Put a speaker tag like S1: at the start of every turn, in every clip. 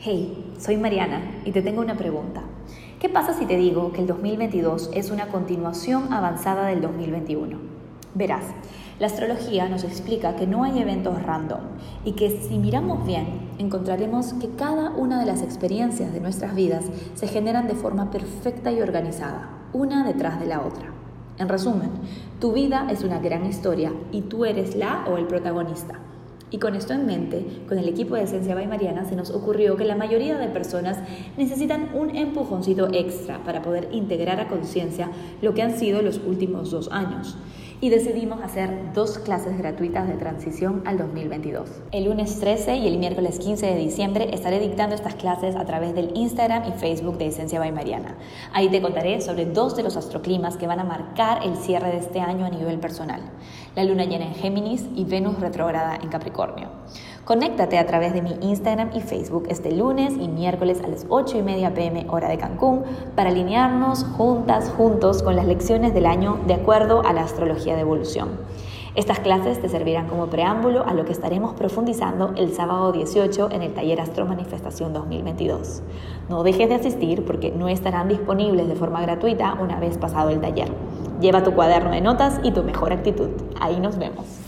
S1: Hey, soy Mariana y te tengo una pregunta. ¿Qué pasa si te digo que el 2022 es una continuación avanzada del 2021? Verás, la astrología nos explica que no hay eventos random y que si miramos bien encontraremos que cada una de las experiencias de nuestras vidas se generan de forma perfecta y organizada, una detrás de la otra. En resumen, tu vida es una gran historia y tú eres la o el protagonista. Y con esto en mente, con el equipo de Esencia by Mariana se nos ocurrió que la mayoría de personas necesitan un empujoncito extra para poder integrar a conciencia lo que han sido los últimos dos años y decidimos hacer dos clases gratuitas de transición al 2022. El lunes 13 y el miércoles 15 de diciembre estaré dictando estas clases a través del Instagram y Facebook de Esencia by Mariana. Ahí te contaré sobre dos de los astroclimas que van a marcar el cierre de este año a nivel personal. La luna llena en Géminis y Venus retrógrada en Capricornio. Conéctate a través de mi Instagram y Facebook este lunes y miércoles a las 8 y media pm hora de Cancún para alinearnos juntas, juntos con las lecciones del año de acuerdo a la astrología de evolución. Estas clases te servirán como preámbulo a lo que estaremos profundizando el sábado 18 en el taller Astro Manifestación 2022. No dejes de asistir porque no estarán disponibles de forma gratuita una vez pasado el taller. Lleva tu cuaderno de notas y tu mejor actitud. Ahí nos vemos.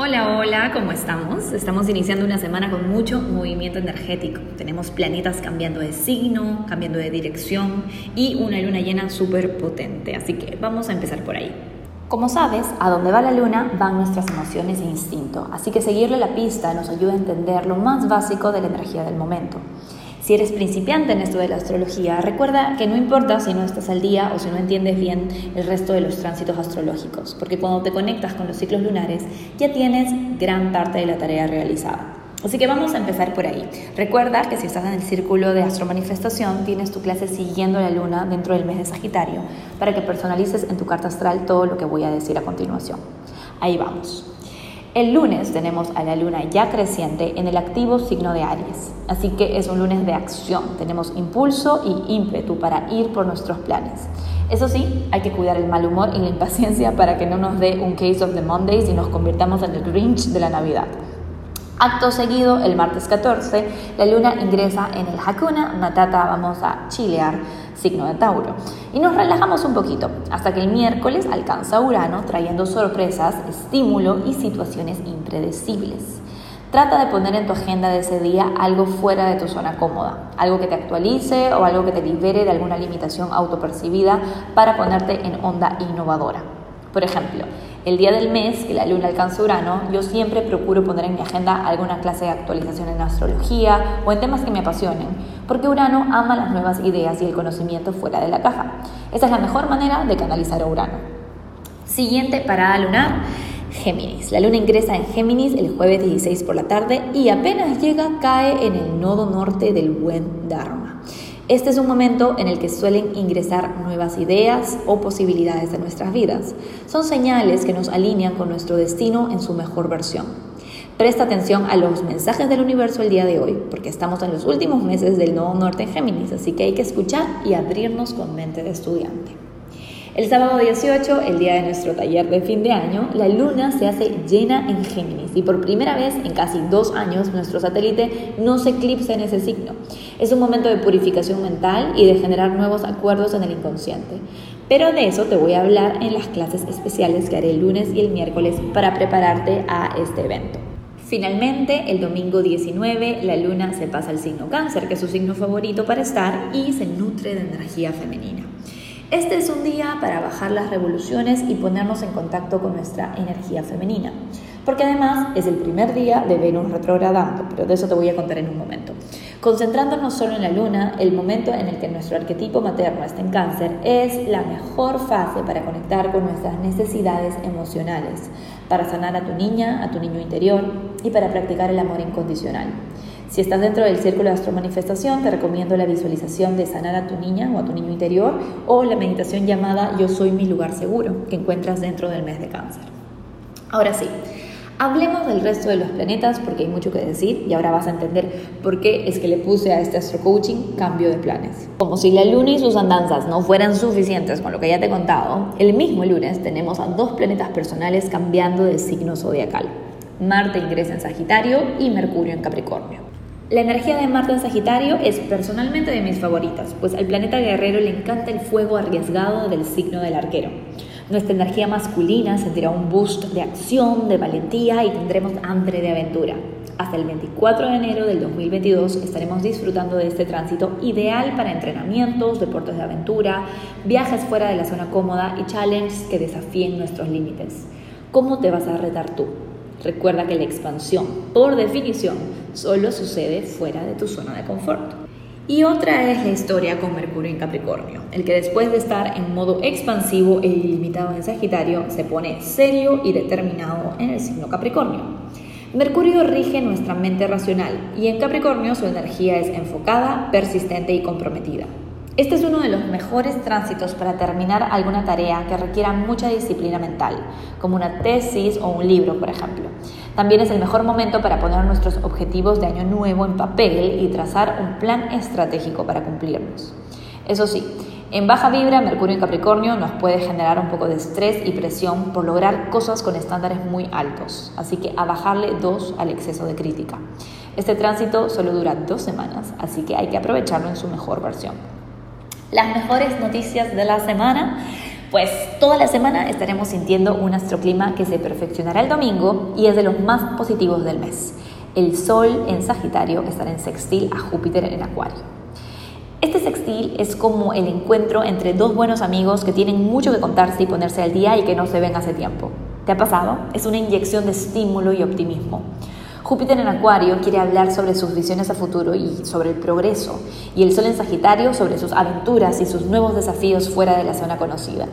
S1: Hola, hola, ¿cómo estamos? Estamos iniciando una semana con mucho movimiento energético. Tenemos planetas cambiando de signo, cambiando de dirección y una luna llena súper potente. Así que vamos a empezar por ahí. Como sabes, a donde va la luna van nuestras emociones e instinto, así que seguirle la pista nos ayuda a entender lo más básico de la energía del momento. Si eres principiante en esto de la astrología, recuerda que no importa si no estás al día o si no entiendes bien el resto de los tránsitos astrológicos, porque cuando te conectas con los ciclos lunares ya tienes gran parte de la tarea realizada. Así que vamos a empezar por ahí. Recuerda que si estás en el círculo de astromanifestación, tienes tu clase siguiendo la luna dentro del mes de Sagitario para que personalices en tu carta astral todo lo que voy a decir a continuación. Ahí vamos. El lunes tenemos a la luna ya creciente en el activo signo de Aries, así que es un lunes de acción, tenemos impulso y ímpetu para ir por nuestros planes. Eso sí, hay que cuidar el mal humor y la impaciencia para que no nos dé un case of the Mondays y nos convirtamos en el Grinch de la Navidad. Acto seguido, el martes 14, la luna ingresa en el Hakuna Matata, vamos a chilear, signo de Tauro. Y nos relajamos un poquito, hasta que el miércoles alcanza Urano trayendo sorpresas, estímulo y situaciones impredecibles. Trata de poner en tu agenda de ese día algo fuera de tu zona cómoda, algo que te actualice o algo que te libere de alguna limitación autopercibida para ponerte en onda innovadora. Por ejemplo, el día del mes que la luna alcanza Urano, yo siempre procuro poner en mi agenda alguna clase de actualización en astrología o en temas que me apasionen, porque Urano ama las nuevas ideas y el conocimiento fuera de la caja. Esa es la mejor manera de canalizar a Urano. Siguiente parada lunar. Géminis. La luna ingresa en Géminis el jueves 16 por la tarde y apenas llega cae en el nodo norte del buen Dharma. Este es un momento en el que suelen ingresar nuevas ideas o posibilidades de nuestras vidas. Son señales que nos alinean con nuestro destino en su mejor versión. Presta atención a los mensajes del universo el día de hoy, porque estamos en los últimos meses del nodo norte en Géminis, así que hay que escuchar y abrirnos con mente de estudiante. El sábado 18, el día de nuestro taller de fin de año, la luna se hace llena en Géminis y por primera vez en casi dos años nuestro satélite no se eclipsa en ese signo. Es un momento de purificación mental y de generar nuevos acuerdos en el inconsciente. Pero de eso te voy a hablar en las clases especiales que haré el lunes y el miércoles para prepararte a este evento. Finalmente, el domingo 19, la luna se pasa al signo cáncer, que es su signo favorito para estar, y se nutre de energía femenina. Este es un día para bajar las revoluciones y ponernos en contacto con nuestra energía femenina, porque además es el primer día de Venus retrogradando, pero de eso te voy a contar en un momento. Concentrándonos solo en la luna, el momento en el que nuestro arquetipo materno está en cáncer es la mejor fase para conectar con nuestras necesidades emocionales, para sanar a tu niña, a tu niño interior y para practicar el amor incondicional. Si estás dentro del círculo de astromanifestación, te recomiendo la visualización de sanar a tu niña o a tu niño interior o la meditación llamada Yo soy mi lugar seguro que encuentras dentro del mes de cáncer. Ahora sí, Hablemos del resto de los planetas porque hay mucho que decir y ahora vas a entender por qué es que le puse a este astro coaching cambio de planes. Como si la luna y sus andanzas no fueran suficientes con lo que ya te he contado, el mismo lunes tenemos a dos planetas personales cambiando de signo zodiacal. Marte ingresa en Sagitario y Mercurio en Capricornio. La energía de Marte en Sagitario es personalmente de mis favoritas, pues al planeta guerrero le encanta el fuego arriesgado del signo del arquero. Nuestra energía masculina sentirá un boost de acción, de valentía y tendremos hambre de aventura. Hasta el 24 de enero del 2022 estaremos disfrutando de este tránsito ideal para entrenamientos, deportes de aventura, viajes fuera de la zona cómoda y challenges que desafíen nuestros límites. ¿Cómo te vas a retar tú? Recuerda que la expansión, por definición, solo sucede fuera de tu zona de confort. Y otra es la historia con Mercurio en Capricornio, el que después de estar en modo expansivo e ilimitado en Sagitario, se pone serio y determinado en el signo Capricornio. Mercurio rige nuestra mente racional y en Capricornio su energía es enfocada, persistente y comprometida. Este es uno de los mejores tránsitos para terminar alguna tarea que requiera mucha disciplina mental, como una tesis o un libro, por ejemplo. También es el mejor momento para poner nuestros objetivos de año nuevo en papel y trazar un plan estratégico para cumplirlos. Eso sí, en baja vibra, Mercurio en Capricornio nos puede generar un poco de estrés y presión por lograr cosas con estándares muy altos, así que a bajarle dos al exceso de crítica. Este tránsito solo dura dos semanas, así que hay que aprovecharlo en su mejor versión. Las mejores noticias de la semana pues toda la semana estaremos sintiendo un astroclima que se perfeccionará el domingo y es de los más positivos del mes. El Sol en Sagitario estará en sextil a Júpiter en Acuario. Este sextil es como el encuentro entre dos buenos amigos que tienen mucho que contarse y ponerse al día y que no se ven hace tiempo. ¿Te ha pasado? Es una inyección de estímulo y optimismo. Júpiter en Acuario quiere hablar sobre sus visiones a futuro y sobre el progreso, y el Sol en Sagitario sobre sus aventuras y sus nuevos desafíos fuera de la zona conocida.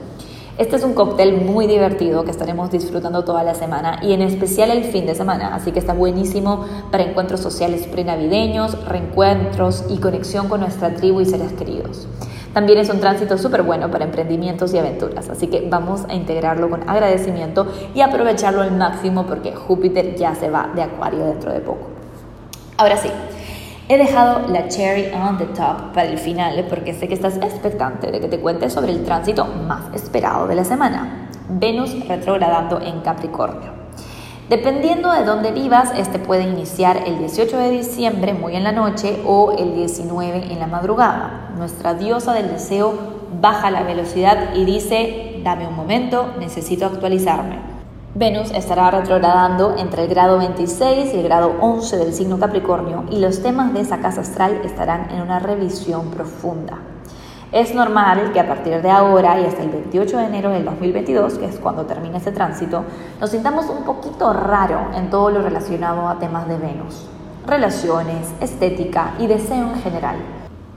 S1: Este es un cóctel muy divertido que estaremos disfrutando toda la semana y en especial el fin de semana, así que está buenísimo para encuentros sociales prenavideños, reencuentros y conexión con nuestra tribu y seres queridos. También es un tránsito súper bueno para emprendimientos y aventuras, así que vamos a integrarlo con agradecimiento y aprovecharlo al máximo porque Júpiter ya se va de Acuario dentro de poco. Ahora sí, He dejado la cherry on the top para el final porque sé que estás expectante de que te cuente sobre el tránsito más esperado de la semana, Venus retrogradando en Capricornio. Dependiendo de dónde vivas, este puede iniciar el 18 de diciembre muy en la noche o el 19 en la madrugada. Nuestra diosa del deseo baja la velocidad y dice, dame un momento, necesito actualizarme. Venus estará retrogradando entre el grado 26 y el grado 11 del signo Capricornio y los temas de esa casa astral estarán en una revisión profunda. Es normal que a partir de ahora y hasta el 28 de enero del 2022, que es cuando termine ese tránsito, nos sintamos un poquito raro en todo lo relacionado a temas de Venus, relaciones, estética y deseo en general.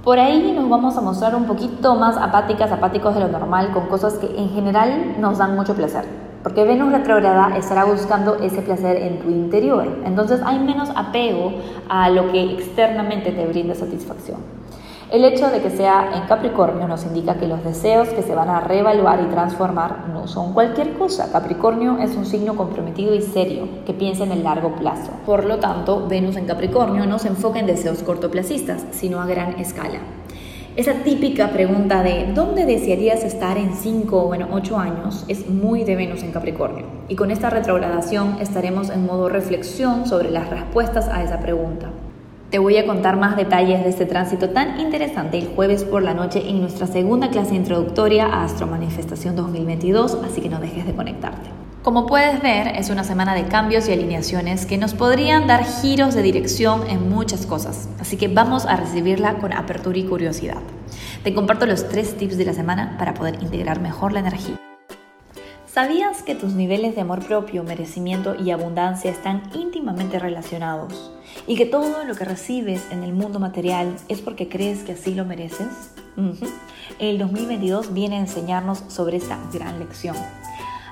S1: Por ahí nos vamos a mostrar un poquito más apáticas, apáticos de lo normal, con cosas que en general nos dan mucho placer porque Venus retrograda estará buscando ese placer en tu interior. Entonces hay menos apego a lo que externamente te brinda satisfacción. El hecho de que sea en Capricornio nos indica que los deseos que se van a reevaluar y transformar no son cualquier cosa. Capricornio es un signo comprometido y serio que piensa en el largo plazo. Por lo tanto, Venus en Capricornio no se enfoca en deseos cortoplacistas, sino a gran escala. Esa típica pregunta de ¿dónde desearías estar en 5 o en 8 años? es muy de Venus en Capricornio. Y con esta retrogradación estaremos en modo reflexión sobre las respuestas a esa pregunta. Te voy a contar más detalles de este tránsito tan interesante el jueves por la noche en nuestra segunda clase introductoria a Astro Manifestación 2022, así que no dejes de conectarte. Como puedes ver, es una semana de cambios y alineaciones que nos podrían dar giros de dirección en muchas cosas, así que vamos a recibirla con apertura y curiosidad. Te comparto los tres tips de la semana para poder integrar mejor la energía. ¿Sabías que tus niveles de amor propio, merecimiento y abundancia están íntimamente relacionados? Y que todo lo que recibes en el mundo material es porque crees que así lo mereces? El 2022 viene a enseñarnos sobre esta gran lección.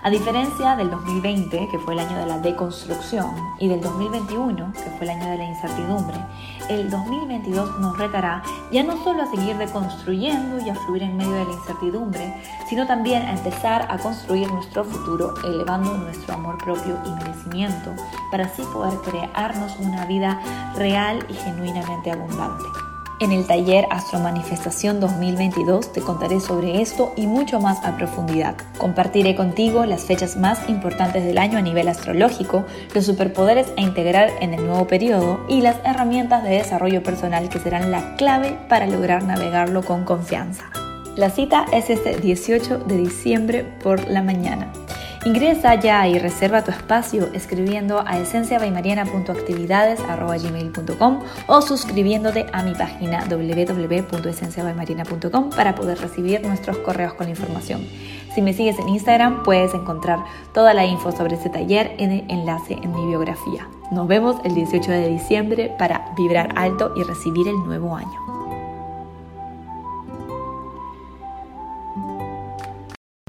S1: A diferencia del 2020, que fue el año de la deconstrucción, y del 2021, que fue el año de la incertidumbre, el 2022 nos retará ya no solo a seguir deconstruyendo y a fluir en medio de la incertidumbre, sino también a empezar a construir nuestro futuro elevando nuestro amor propio y merecimiento para así poder crearnos una vida real y genuinamente abundante. En el taller Astro Manifestación 2022 te contaré sobre esto y mucho más a profundidad. Compartiré contigo las fechas más importantes del año a nivel astrológico, los superpoderes a integrar en el nuevo periodo y las herramientas de desarrollo personal que serán la clave para lograr navegarlo con confianza. La cita es este 18 de diciembre por la mañana. Ingresa ya y reserva tu espacio escribiendo a esenciabaimariana.actividades.gmail.com o suscribiéndote a mi página www.esenciabaimariana.com para poder recibir nuestros correos con la información. Si me sigues en Instagram puedes encontrar toda la info sobre este taller en el enlace en mi biografía. Nos vemos el 18 de diciembre para vibrar alto y recibir el nuevo año.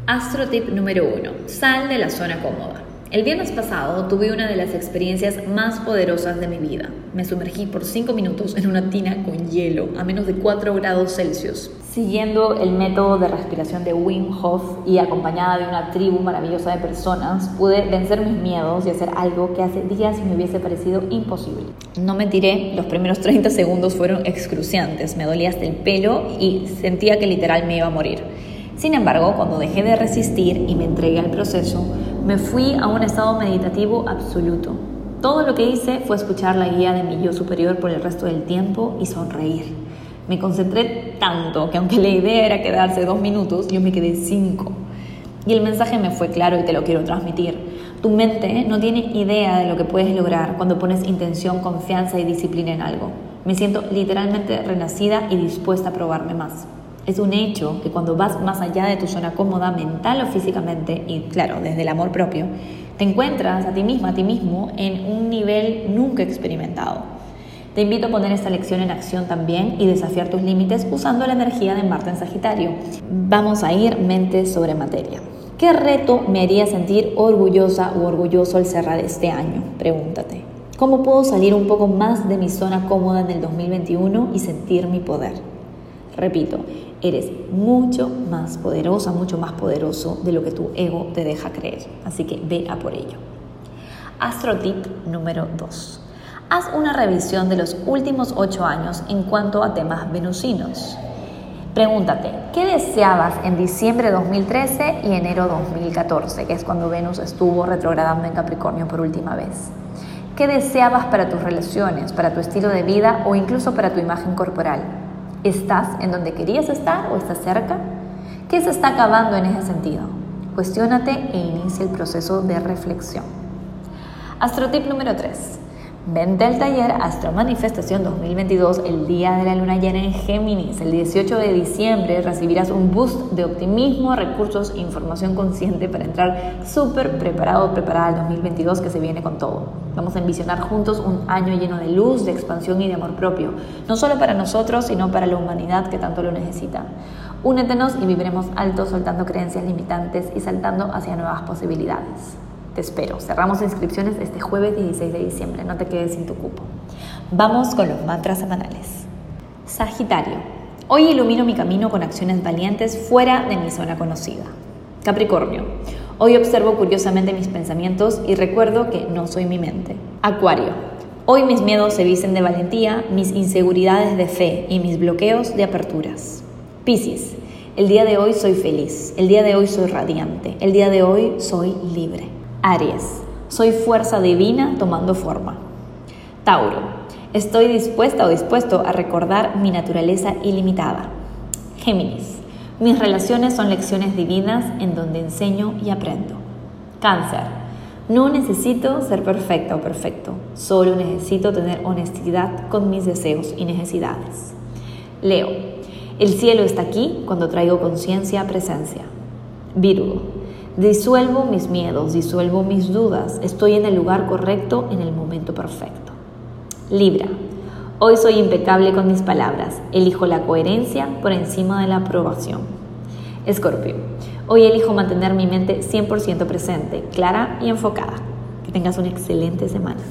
S1: Astro tip número 1. Sal de la zona cómoda. El viernes pasado tuve una de las experiencias más poderosas de mi vida. Me sumergí por 5 minutos en una tina con hielo a menos de 4 grados Celsius. Siguiendo el método de respiración de Wim Hof y acompañada de una tribu maravillosa de personas, pude vencer mis miedos y hacer algo que hace días me hubiese parecido imposible. No me tiré, los primeros 30 segundos fueron excruciantes, me dolía hasta el pelo y sentía que literal me iba a morir. Sin embargo, cuando dejé de resistir y me entregué al proceso, me fui a un estado meditativo absoluto. Todo lo que hice fue escuchar la guía de mi yo superior por el resto del tiempo y sonreír. Me concentré tanto que aunque la idea era quedarse dos minutos, yo me quedé cinco. Y el mensaje me fue claro y te lo quiero transmitir. Tu mente no tiene idea de lo que puedes lograr cuando pones intención, confianza y disciplina en algo. Me siento literalmente renacida y dispuesta a probarme más. Es un hecho que cuando vas más allá de tu zona cómoda mental o físicamente, y claro, desde el amor propio, te encuentras a ti misma, a ti mismo, en un nivel nunca experimentado. Te invito a poner esta lección en acción también y desafiar tus límites usando la energía de Marte en Sagitario. Vamos a ir mente sobre materia. ¿Qué reto me haría sentir orgullosa o orgulloso al cerrar este año? Pregúntate. ¿Cómo puedo salir un poco más de mi zona cómoda en el 2021 y sentir mi poder? Repito, eres mucho más poderosa, mucho más poderoso de lo que tu ego te deja creer. Así que ve a por ello. Astro tip número 2. Haz una revisión de los últimos 8 años en cuanto a temas venusinos. Pregúntate, ¿qué deseabas en diciembre de 2013 y enero 2014, que es cuando Venus estuvo retrogradando en Capricornio por última vez? ¿Qué deseabas para tus relaciones, para tu estilo de vida o incluso para tu imagen corporal? ¿Estás en donde querías estar o estás cerca? ¿Qué se está acabando en ese sentido? Cuestiónate e inicia el proceso de reflexión. Astrotip número 3. Vente al taller Astro Manifestación 2022 el día de la luna llena en Géminis. El 18 de diciembre recibirás un boost de optimismo, recursos e información consciente para entrar súper preparado, preparada al 2022 que se viene con todo. Vamos a envisionar juntos un año lleno de luz, de expansión y de amor propio, no solo para nosotros, sino para la humanidad que tanto lo necesita. Únetenos y viviremos alto soltando creencias limitantes y saltando hacia nuevas posibilidades. Te espero. Cerramos inscripciones este jueves 16 de diciembre. No te quedes sin tu cupo. Vamos con los mantras semanales. Sagitario. Hoy ilumino mi camino con acciones valientes fuera de mi zona conocida. Capricornio. Hoy observo curiosamente mis pensamientos y recuerdo que no soy mi mente. Acuario. Hoy mis miedos se visten de valentía, mis inseguridades de fe y mis bloqueos de aperturas. Piscis. El día de hoy soy feliz, el día de hoy soy radiante, el día de hoy soy libre. Aries, soy fuerza divina tomando forma. Tauro, estoy dispuesta o dispuesto a recordar mi naturaleza ilimitada. Géminis, mis relaciones son lecciones divinas en donde enseño y aprendo. Cáncer, no necesito ser perfecta o perfecto, solo necesito tener honestidad con mis deseos y necesidades. Leo, el cielo está aquí cuando traigo conciencia a presencia. Virgo, Disuelvo mis miedos, disuelvo mis dudas. Estoy en el lugar correcto en el momento perfecto. Libra. Hoy soy impecable con mis palabras. Elijo la coherencia por encima de la aprobación. Escorpio. Hoy elijo mantener mi mente 100% presente, clara y enfocada. Que tengas una excelente semana.